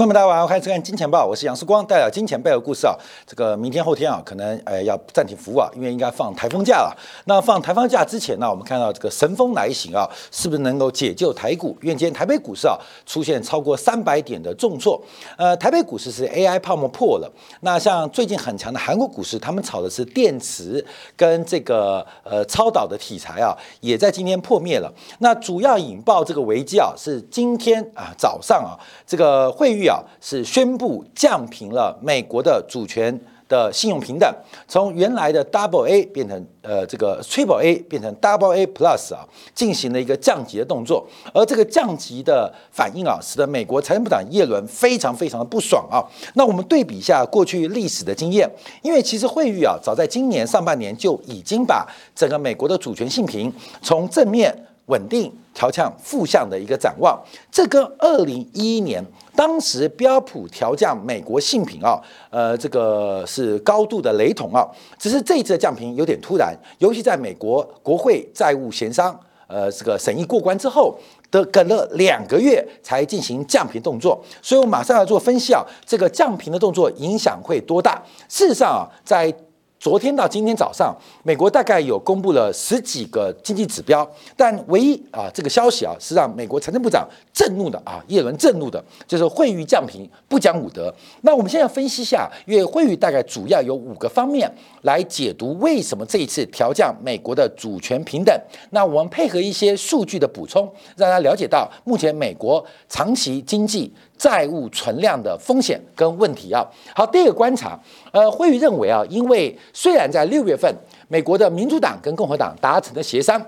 朋友们，大家晚上好，欢迎收看《金钱报》，我是杨世光，带来金钱背后故事啊。这个明天后天啊，可能呃要暂停服务啊，因为应该放台风假了。那放台风假之前呢，我们看到这个神风来袭啊，是不是能够解救台股？因为今天台北股市啊出现超过三百点的重挫。呃，台北股市是 AI 泡沫破了。那像最近很强的韩国股市，他们炒的是电池跟这个呃超导的题材啊，也在今天破灭了。那主要引爆这个危机啊，是今天啊早上啊这个会议。是宣布降平了美国的主权的信用平等，从原来的 Double A 变成呃这个 Triple A 变成 Double A Plus 啊，进行了一个降级的动作。而这个降级的反应啊，使得美国财政部长耶伦非常非常的不爽啊。那我们对比一下过去历史的经验，因为其实惠誉啊，早在今年上半年就已经把整个美国的主权信评从正面稳定调向负向的一个展望，这跟二零一一年。当时标普调降美国信评啊，呃，这个是高度的雷同啊。只是这一次的降评有点突然，尤其在美国国会债务协商，呃，这个审议过关之后，的隔了两个月才进行降评动作。所以我马上要做分析啊，这个降评的动作影响会多大？事实上啊，在昨天到今天早上，美国大概有公布了十几个经济指标，但唯一啊这个消息啊是让美国财政部长震怒的啊，耶伦震怒的，就是惠誉降平不讲武德。那我们现在分析一下，因为惠誉大概主要有五个方面来解读为什么这一次调降美国的主权平等。那我们配合一些数据的补充，让大家了解到目前美国长期经济。债务存量的风险跟问题啊，好，第一个观察，呃，会议认为啊，因为虽然在六月份，美国的民主党跟共和党达成的协商，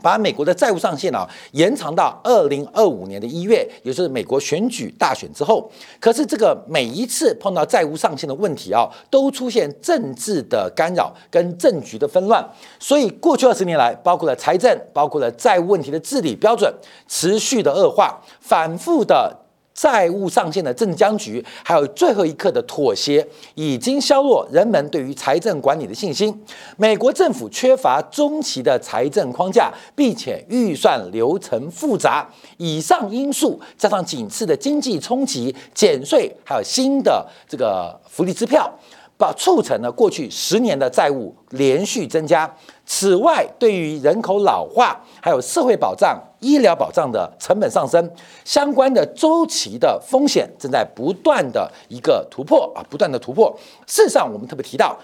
把美国的债务上限啊延长到二零二五年的一月，也就是美国选举大选之后，可是这个每一次碰到债务上限的问题啊，都出现政治的干扰跟政局的纷乱，所以过去二十年来，包括了财政，包括了债务问题的治理标准持续的恶化，反复的。债务上限的政治僵局，还有最后一刻的妥协，已经削弱人们对于财政管理的信心。美国政府缺乏中期的财政框架，并且预算流程复杂。以上因素加上仅次的经济冲击、减税，还有新的这个福利支票。把促成了过去十年的债务连续增加。此外，对于人口老化、还有社会保障、医疗保障的成本上升，相关的周期的风险正在不断的一个突破啊，不断的突破。事实上，我们特别提到。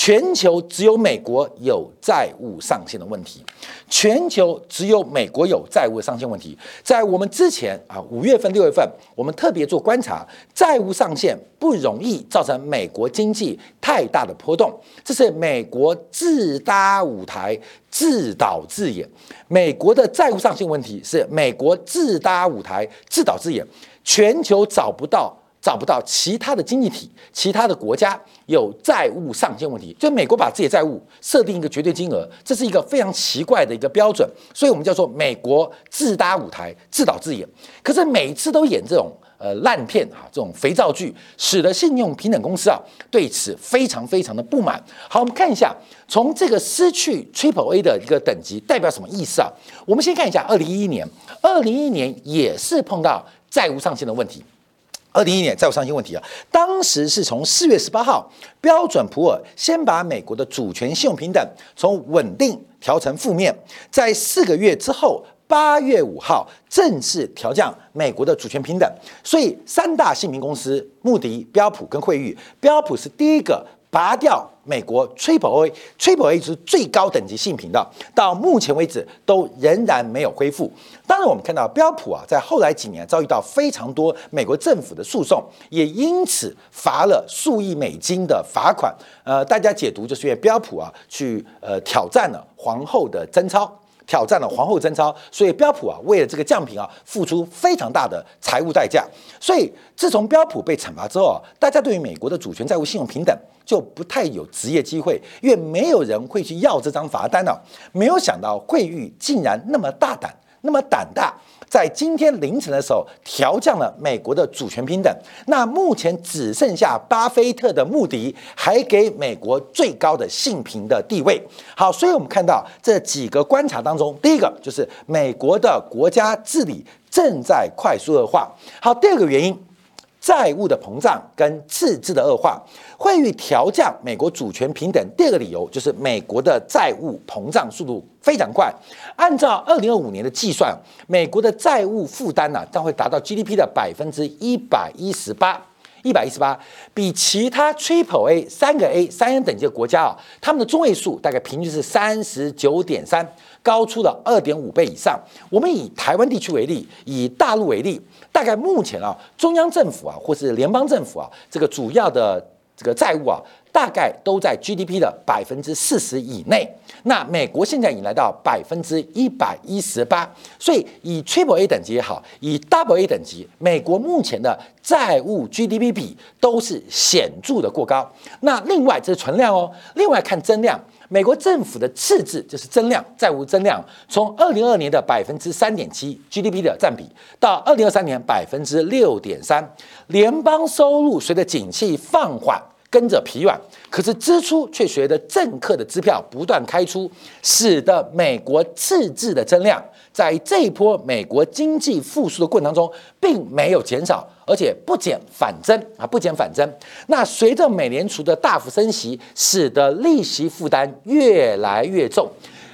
全球只有美国有债务上限的问题，全球只有美国有债务上限问题。在我们之前啊，五月份、六月份，我们特别做观察，债务上限不容易造成美国经济太大的波动，这是美国自搭舞台、自导自演。美国的债务上限问题是美国自搭舞台、自导自演，全球找不到。找不到其他的经济体、其他的国家有债务上限问题，就美国把自己的债务设定一个绝对金额，这是一个非常奇怪的一个标准，所以我们叫做美国自搭舞台、自导自演。可是每次都演这种呃烂片啊，这种肥皂剧，使得信用平等公司啊对此非常非常的不满。好，我们看一下，从这个失去 Triple A 的一个等级代表什么意思啊？我们先看一下二零一一年，二零一一年也是碰到债务上限的问题。二零一一年债务上限问题啊，当时是从四月十八号，标准普尔先把美国的主权信用平等从稳定调成负面，在四个月之后，八月五号正式调降美国的主权平等。所以三大姓名公司穆迪、标普跟惠誉，标普是第一个。拔掉美国 Triple A，Triple A 是最高等级性频道，到目前为止都仍然没有恢复。当然，我们看到标普啊，在后来几年遭遇到非常多美国政府的诉讼，也因此罚了数亿美金的罚款。呃，大家解读就是因为标普啊，去呃挑战了皇后的贞操。挑战了皇后贞操，所以标普啊为了这个降频啊付出非常大的财务代价。所以自从标普被惩罚之后啊，大家对于美国的主权债务信用平等就不太有职业机会，因为没有人会去要这张罚单了。没有想到惠誉竟然那么大胆，那么胆大。在今天凌晨的时候，调降了美国的主权平等。那目前只剩下巴菲特的穆迪还给美国最高的性评的地位。好，所以我们看到这几个观察当中，第一个就是美国的国家治理正在快速恶化。好，第二个原因。债务的膨胀跟赤字的恶化，会与调降美国主权平等。第二个理由就是美国的债务膨胀速度非常快。按照二零二五年的计算，美国的债务负担呢将会达到 GDP 的百分之一百一十八，一百一十八，比其他 Triple A 三个 A 三 A 等级的国家啊，他们的中位数大概平均是三十九点三，高出了二点五倍以上。我们以台湾地区为例，以大陆为例。大概目前啊，中央政府啊，或是联邦政府啊，这个主要的这个债务啊，大概都在 GDP 的百分之四十以内。那美国现在已经来到百分之一百一十八，所以以 Triple A 等级也好，以 Double A 等级，美国目前的债务 GDP 比都是显著的过高。那另外这是存量哦，另外看增量。美国政府的赤字就是增量债务增量，从二零二年的百分之三点七 GDP 的占比，到二零二三年百分之六点三，联邦收入随着景气放缓跟着疲软，可是支出却随着政客的支票不断开出，使得美国赤字的增量在这一波美国经济复苏的过程当中并没有减少。而且不减反增啊，不减反增。那随着美联储的大幅升息，使得利息负担越来越重。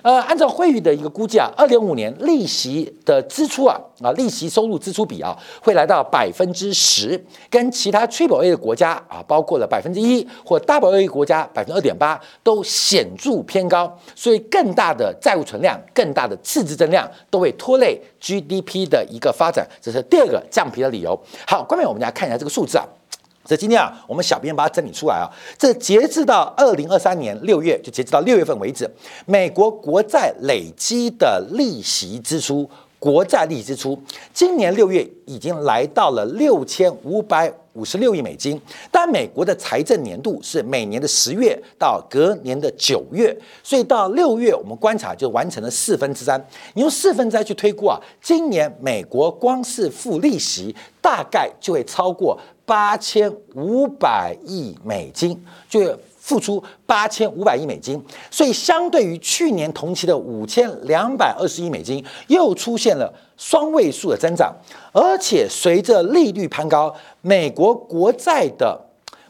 呃，按照惠誉的一个估计啊，二零五年利息的支出啊啊，利息收入支出比啊，会来到百分之十，跟其他 Triple A 的国家啊，包括了百分之一或 Double A 国家百分之二点八，都显著偏高。所以更大的债务存量、更大的赤字增量，都会拖累 GDP 的一个发展，这是第二个降皮的理由。好，关面我们来看一下这个数字啊。这今天啊，我们小编把它整理出来啊。这截至到二零二三年六月，就截至到六月份为止，美国国债累积的利息支出，国债利息支出，今年六月已经来到了六千五百五十六亿美金。但美国的财政年度是每年的十月到隔年的九月，所以到六月我们观察就完成了四分之三。你用四分之三去推估啊，今年美国光是付利息，大概就会超过。八千五百亿美金，就付出八千五百亿美金，所以相对于去年同期的五千两百二十亿美金，又出现了双位数的增长。而且随着利率攀高，美国国债的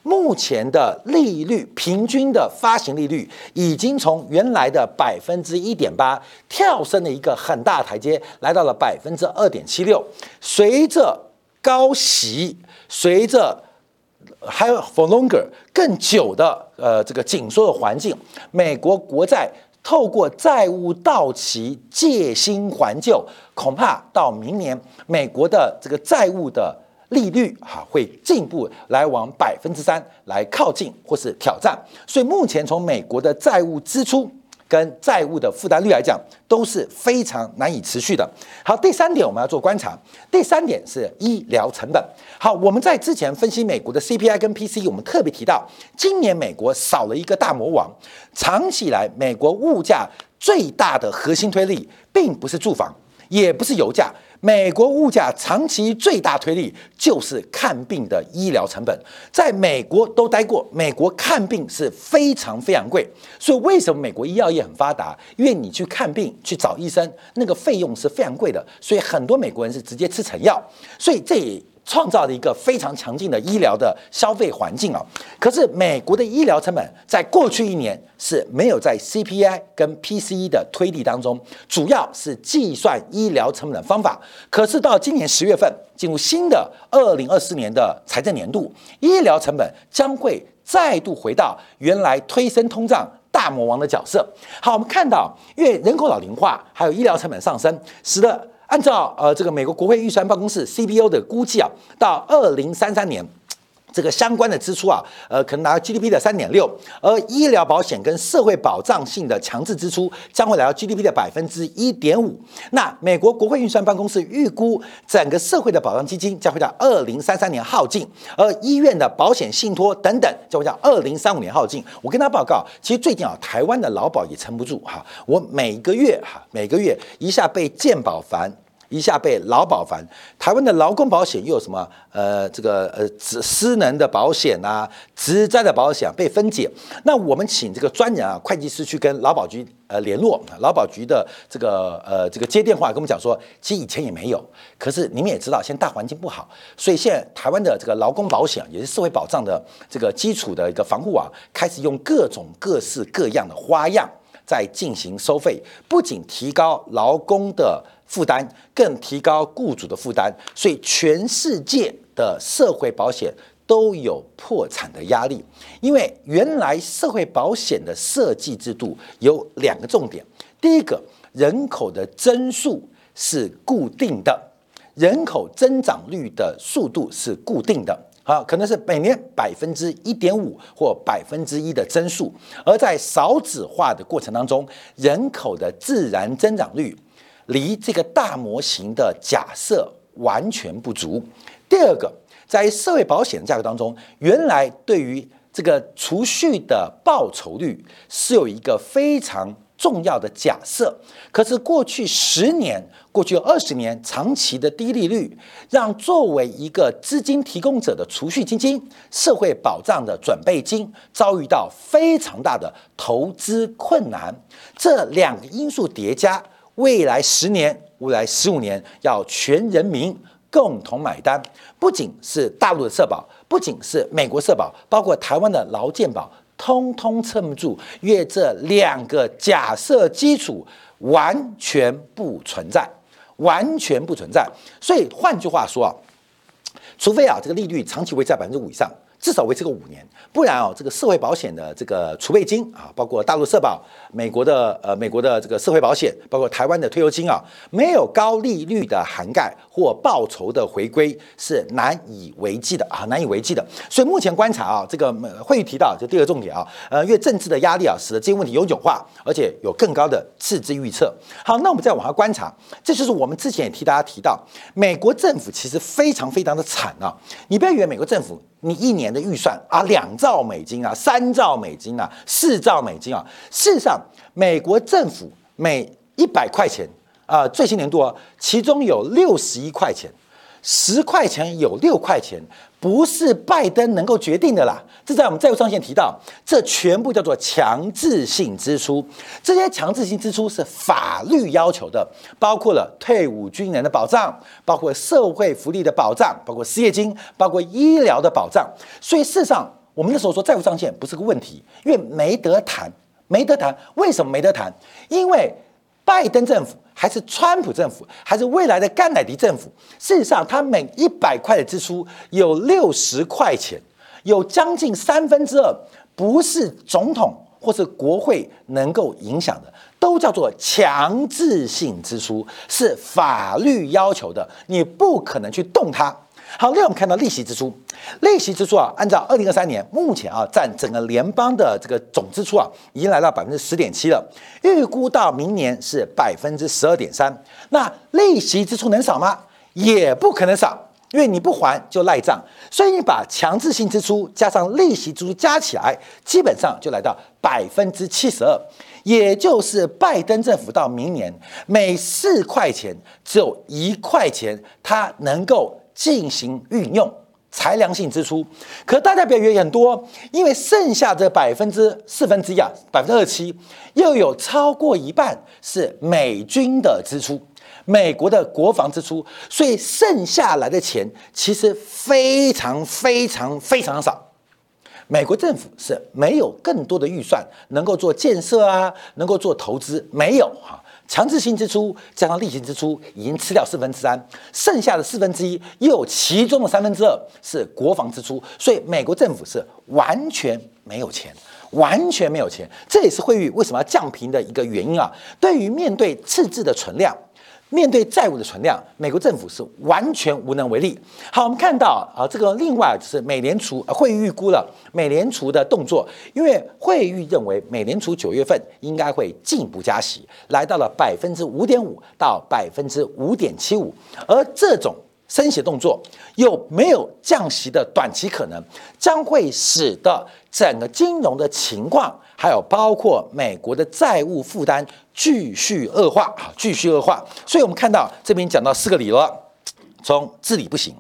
目前的利率平均的发行利率，已经从原来的百分之一点八跳升了一个很大台阶，来到了百分之二点七六。随着高息。随着还有 for longer 更久的呃这个紧缩的环境，美国国债透过债务到期借新还旧，恐怕到明年美国的这个债务的利率哈会进一步来往百分之三来靠近或是挑战，所以目前从美国的债务支出。跟债务的负担率来讲，都是非常难以持续的。好，第三点我们要做观察。第三点是医疗成本。好，我们在之前分析美国的 CPI 跟 PC，我们特别提到，今年美国少了一个大魔王。长期以来，美国物价最大的核心推力，并不是住房，也不是油价。美国物价长期最大推力就是看病的医疗成本，在美国都待过，美国看病是非常非常贵，所以为什么美国医药业很发达？因为你去看病去找医生，那个费用是非常贵的，所以很多美国人是直接吃成药，所以这。创造了一个非常强劲的医疗的消费环境啊！可是美国的医疗成本在过去一年是没有在 CPI 跟 PCE 的推力当中，主要是计算医疗成本的方法。可是到今年十月份进入新的二零二四年的财政年度，医疗成本将会再度回到原来推升通胀大魔王的角色。好，我们看到，因为人口老龄化，还有医疗成本上升，使得按照呃这个美国国会预算办公室 CBO 的估计啊，到二零三三年。这个相关的支出啊，呃，可能达到 GDP 的三点六，而医疗保险跟社会保障性的强制支出将会来到 GDP 的百分之一点五。那美国国会预算办公室预估，整个社会的保障基金将会到二零三三年耗尽，而医院的保险信托等等将会到二零三五年耗尽。我跟他报告，其实最近啊，台湾的劳保也撑不住哈，我每个月哈，每个月一下被健保烦。一下被劳保烦。台湾的劳工保险又有什么？呃，这个呃，私私能的保险啊，职灾的保险被分解。那我们请这个专人啊，会计师去跟劳保局呃联络，劳保局的这个呃这个接电话跟我们讲说，其实以前也没有，可是你们也知道，现在大环境不好，所以现在台湾的这个劳工保险也是社会保障的这个基础的一个防护网，开始用各种各式各样的花样在进行收费，不仅提高劳工的负担，更提高雇主的负担，所以全世界。的社会保险都有破产的压力，因为原来社会保险的设计制度有两个重点：第一个，人口的增速是固定的，人口增长率的速度是固定的，好，可能是每年百分之一点五或百分之一的增速，而在少子化的过程当中，人口的自然增长率离这个大模型的假设完全不足。第二个，在社会保险的价格当中，原来对于这个储蓄的报酬率是有一个非常重要的假设。可是过去十年、过去二十年长期的低利率，让作为一个资金提供者的储蓄基金、社会保障的准备金，遭遇到非常大的投资困难。这两个因素叠加，未来十年、未来十五年，要全人民。共同买单，不仅是大陆的社保，不仅是美国社保，包括台湾的劳健保，通通撑不住，因为这两个假设基础完全不存在，完全不存在。所以换句话说啊，除非啊这个利率长期维持在百分之五以上。至少维持个五年，不然哦，这个社会保险的这个储备金啊，包括大陆社保、美国的呃美国的这个社会保险，包括台湾的退休金啊，没有高利率的涵盖或报酬的回归是难以为继的啊，难以为继的。所以目前观察啊，这个会议提到就第二个重点啊，呃，因为政治的压力啊，使得这些问题有勇化，而且有更高的赤字预测。好，那我们再往下观察，这就是我们之前也替大家提到，美国政府其实非常非常的惨啊，你不要以为美国政府。你一年的预算啊，两兆美金啊，三兆美金啊，四兆美金啊。事实上，美国政府每一百块钱啊，最新年度啊，其中有六十一块钱，十块钱有六块钱。不是拜登能够决定的啦，这在我们债务上限提到，这全部叫做强制性支出。这些强制性支出是法律要求的，包括了退伍军人的保障，包括社会福利的保障，包括失业金，包括医疗的保障。所以事实上，我们那时候说债务上限不是个问题，因为没得谈，没得谈。为什么没得谈？因为拜登政府。还是川普政府，还是未来的甘乃迪政府？事实上，他每一百块的支出有六十块钱，有将近三分之二不是总统或是国会能够影响的，都叫做强制性支出，是法律要求的，你不可能去动它。好，另外我们看到利息支出，利息支出啊，按照二零二三年目前啊，占整个联邦的这个总支出啊，已经来到百分之十点七了，预估到明年是百分之十二点三。那利息支出能少吗？也不可能少，因为你不还就赖账，所以你把强制性支出加上利息支出加起来，基本上就来到百分之七十二，也就是拜登政府到明年每四块钱只有一块钱，它能够。进行运用裁量性支出，可大家不要以为很多，因为剩下这百分之四分之一啊，百分之二七，又有超过一半是美军的支出，美国的国防支出，所以剩下来的钱其实非常非常非常少。美国政府是没有更多的预算能够做建设啊，能够做投资，没有哈。强制性支出加上例行支出已经吃掉四分之三，剩下的四分之一又有其中的三分之二是国防支出，所以美国政府是完全没有钱，完全没有钱。这也是会议为什么要降频的一个原因啊。对于面对赤字的存量。面对债务的存量，美国政府是完全无能为力。好，我们看到啊，这个另外就是美联储会预估了美联储的动作，因为会议认为美联储九月份应该会进一步加息，来到了百分之五点五到百分之五点七五，而这种升息动作又没有降息的短期可能，将会使得整个金融的情况还有包括美国的债务负担继续恶化啊，继续恶化。所以我们看到这边讲到四个理了，从治理不行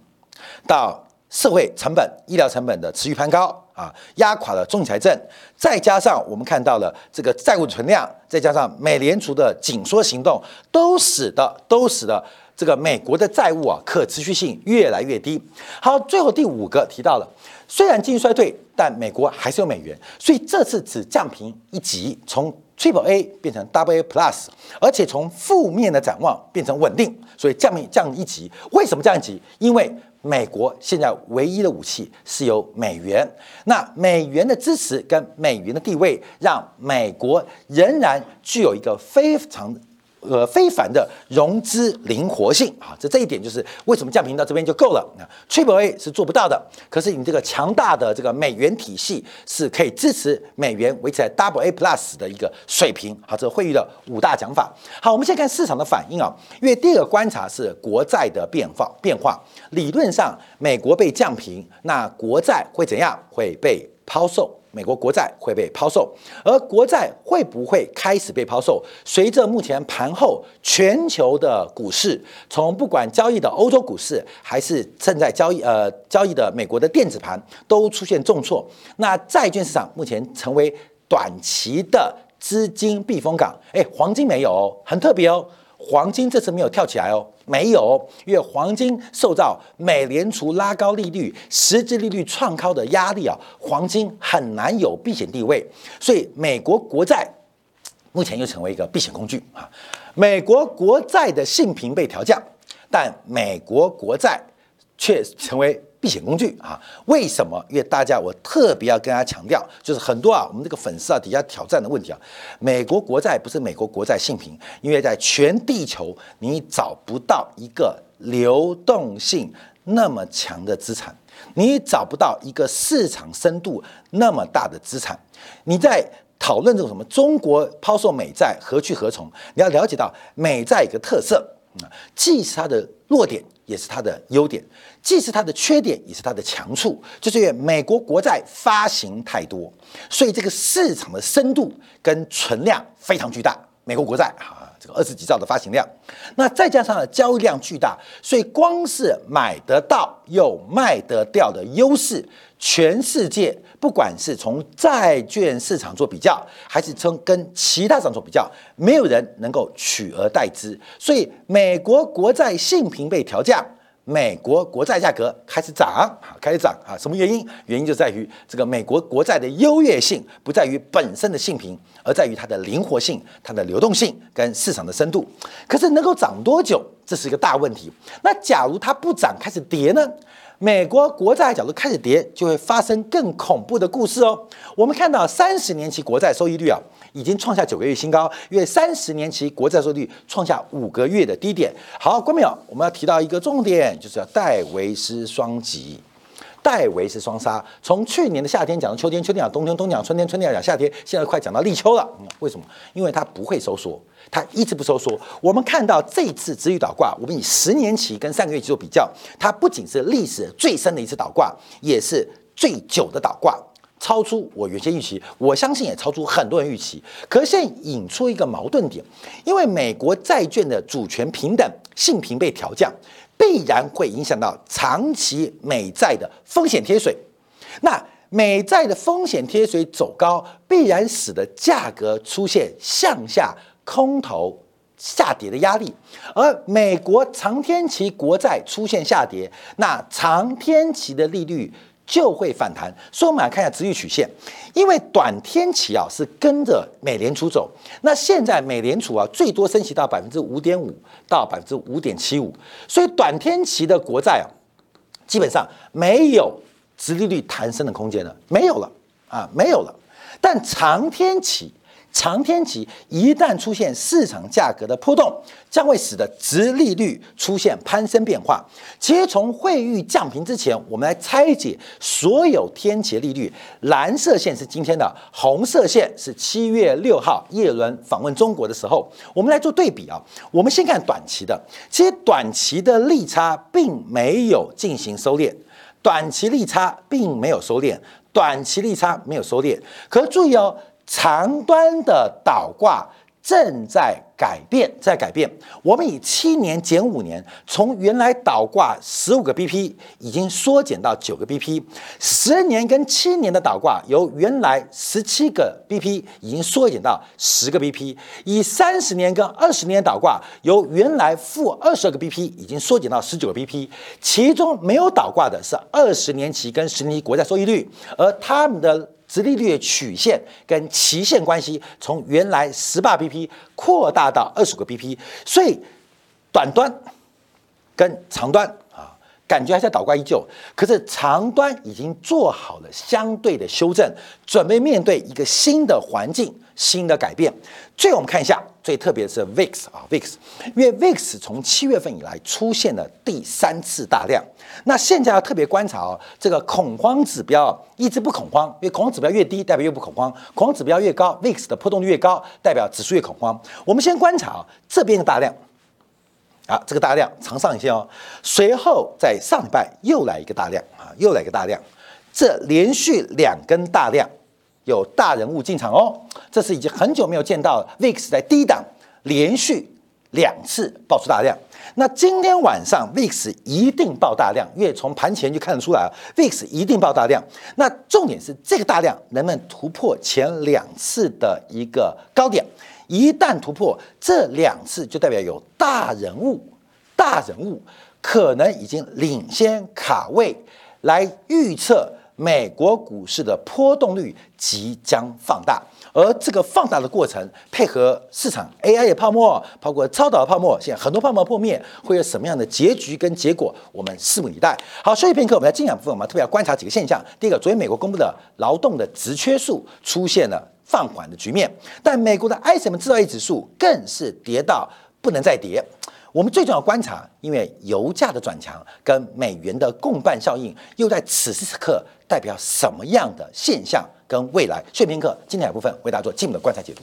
到社会成本、医疗成本的持续攀高啊，压垮了中财政，再加上我们看到了这个债务存量，再加上美联储的紧缩行动，都使得都使得这个美国的债务啊可持续性越来越低。好，最后第五个提到了。虽然经济衰退，但美国还是有美元，所以这次只降平一级，从 Triple A 变成 Double A Plus，而且从负面的展望变成稳定，所以降一降一级。为什么降一级？因为美国现在唯一的武器是由美元，那美元的支持跟美元的地位，让美国仍然具有一个非常。呃，非凡的融资灵活性啊，这这一点就是为什么降频到这边就够了。那 Triple A 是做不到的，可是你这个强大的这个美元体系是可以支持美元维持在 Double A Plus 的一个水平。好，这会议的五大讲法。好，我们先看市场的反应啊，因为第二个观察是国债的变化变化。理论上，美国被降频，那国债会怎样？会被抛售。美国国债会被抛售，而国债会不会开始被抛售？随着目前盘后全球的股市，从不管交易的欧洲股市，还是正在交易呃交易的美国的电子盘，都出现重挫。那债券市场目前成为短期的资金避风港。哎，黄金没有，哦很特别哦。黄金这次没有跳起来哦，没有，因为黄金受到美联储拉高利率、实际利率创高的压力啊，黄金很难有避险地位，所以美国国债目前又成为一个避险工具啊。美国国债的性评被调降，但美国国债却成为。避险工具啊？为什么？因为大家，我特别要跟大家强调，就是很多啊，我们这个粉丝啊底下挑战的问题啊，美国国债不是美国国债性平，因为在全地球你找不到一个流动性那么强的资产，你找不到一个市场深度那么大的资产。你在讨论这种什么中国抛售美债何去何从？你要了解到美债一个特色，啊既是它的弱点。也是它的优点，既是它的缺点，也是它的强处。就是因为美国国债发行太多，所以这个市场的深度跟存量非常巨大。美国国债啊，二十几兆的发行量，那再加上交易量巨大，所以光是买得到又卖得掉的优势，全世界不管是从债券市场做比较，还是从跟其他市场做比较，没有人能够取而代之。所以美国国债信评被调降。美国国债价格开始涨，啊，开始涨啊！什么原因？原因就在于这个美国国债的优越性不在于本身的性平，而在于它的灵活性、它的流动性跟市场的深度。可是能够涨多久，这是一个大问题。那假如它不涨，开始跌呢？美国国债角度开始跌，就会发生更恐怖的故事哦。我们看到三十年期国债收益率啊。已经创下九个月新高，因为三十年期国债收益率创下五个月的低点。好，观众朋友，我们要提到一个重点，就是要戴维斯双击，戴维斯双杀。从去年的夏天讲到秋天，秋天讲冬天，冬天讲春天，春天讲夏天，现在快讲到立秋了。为什么？因为它不会收缩，它一直不收缩。我们看到这次止语倒挂，我们以十年期跟上个月期做比较，它不仅是历史最深的一次倒挂，也是最久的倒挂。超出我原先预期，我相信也超出很多人预期。可是现在引出一个矛盾点，因为美国债券的主权平等性平被调降，必然会影响到长期美债的风险贴水。那美债的风险贴水走高，必然使得价格出现向下空头下跌的压力。而美国长天期国债出现下跌，那长天期的利率。就会反弹，所以我们来看一下值率曲线，因为短天期啊是跟着美联储走，那现在美联储啊最多升息到百分之五点五到百分之五点七五，所以短天期的国债啊基本上没有殖利率弹升的空间了，没有了啊没有了，但长天期。长天期一旦出现市场价格的波动，将会使得值利率出现攀升变化。其实从汇率降平之前，我们来拆解所有天期利率。蓝色线是今天的，红色线是七月六号叶伦访问中国的时候。我们来做对比啊。我们先看短期的，其实短期的利差并没有进行收敛，短期利差并没有收敛，短期利差没有收敛。可注意哦。长端的倒挂。正在改变，在改变。我们以七年减五年，从原来倒挂十五个 BP，已经缩减到九个 BP；十年跟七年的倒挂，由原来十七个 BP，已经缩减到十个 BP；以三十年跟二十年倒挂，由原来负二十个 BP，已经缩减到十九个 BP。其中没有倒挂的是二十年期跟十年期国债收益率，而他们的。殖利率的曲线跟期限关系从原来十八 BP 扩大到二十个 BP，所以短端跟长端，感觉还在倒挂依旧，可是长端已经做好了相对的修正，准备面对一个新的环境。新的改变，最后我们看一下最特别的是 VIX 啊，VIX，因为 VIX 从七月份以来出现了第三次大量，那现在要特别观察哦，这个恐慌指标一直不恐慌，因为恐慌指标越低代表越不恐慌，恐慌指标越高，VIX 的波动率越高，代表指数越恐慌。我们先观察啊，这边的大量，啊，这个大量长上影线哦，随后在上礼拜又来一个大量啊，又来一个大量，这连续两根大量。有大人物进场哦，这是已经很久没有见到 VIX 在低档连续两次爆出大量。那今天晚上 VIX 一定爆大量，因为从盘前就看得出来啊，VIX 一定爆大量。那重点是这个大量能不能突破前两次的一个高点？一旦突破这两次，就代表有大人物，大人物可能已经领先卡位来预测。美国股市的波动率即将放大，而这个放大的过程配合市场 AI 的泡沫，包括超导泡沫，现在很多泡沫破灭，会有什么样的结局跟结果？我们拭目以待。好，休息片刻，我们在精讲部分，我们特别要观察几个现象。第一个，昨天美国公布的劳动的职缺数出现了放缓的局面，但美国的 ISM 制造业指数更是跌到不能再跌。我们最重要观察，因为油价的转强跟美元的共伴效应，又在此时此刻代表什么样的现象跟未来？碎片课精彩部分为大家做进一步的观察解读。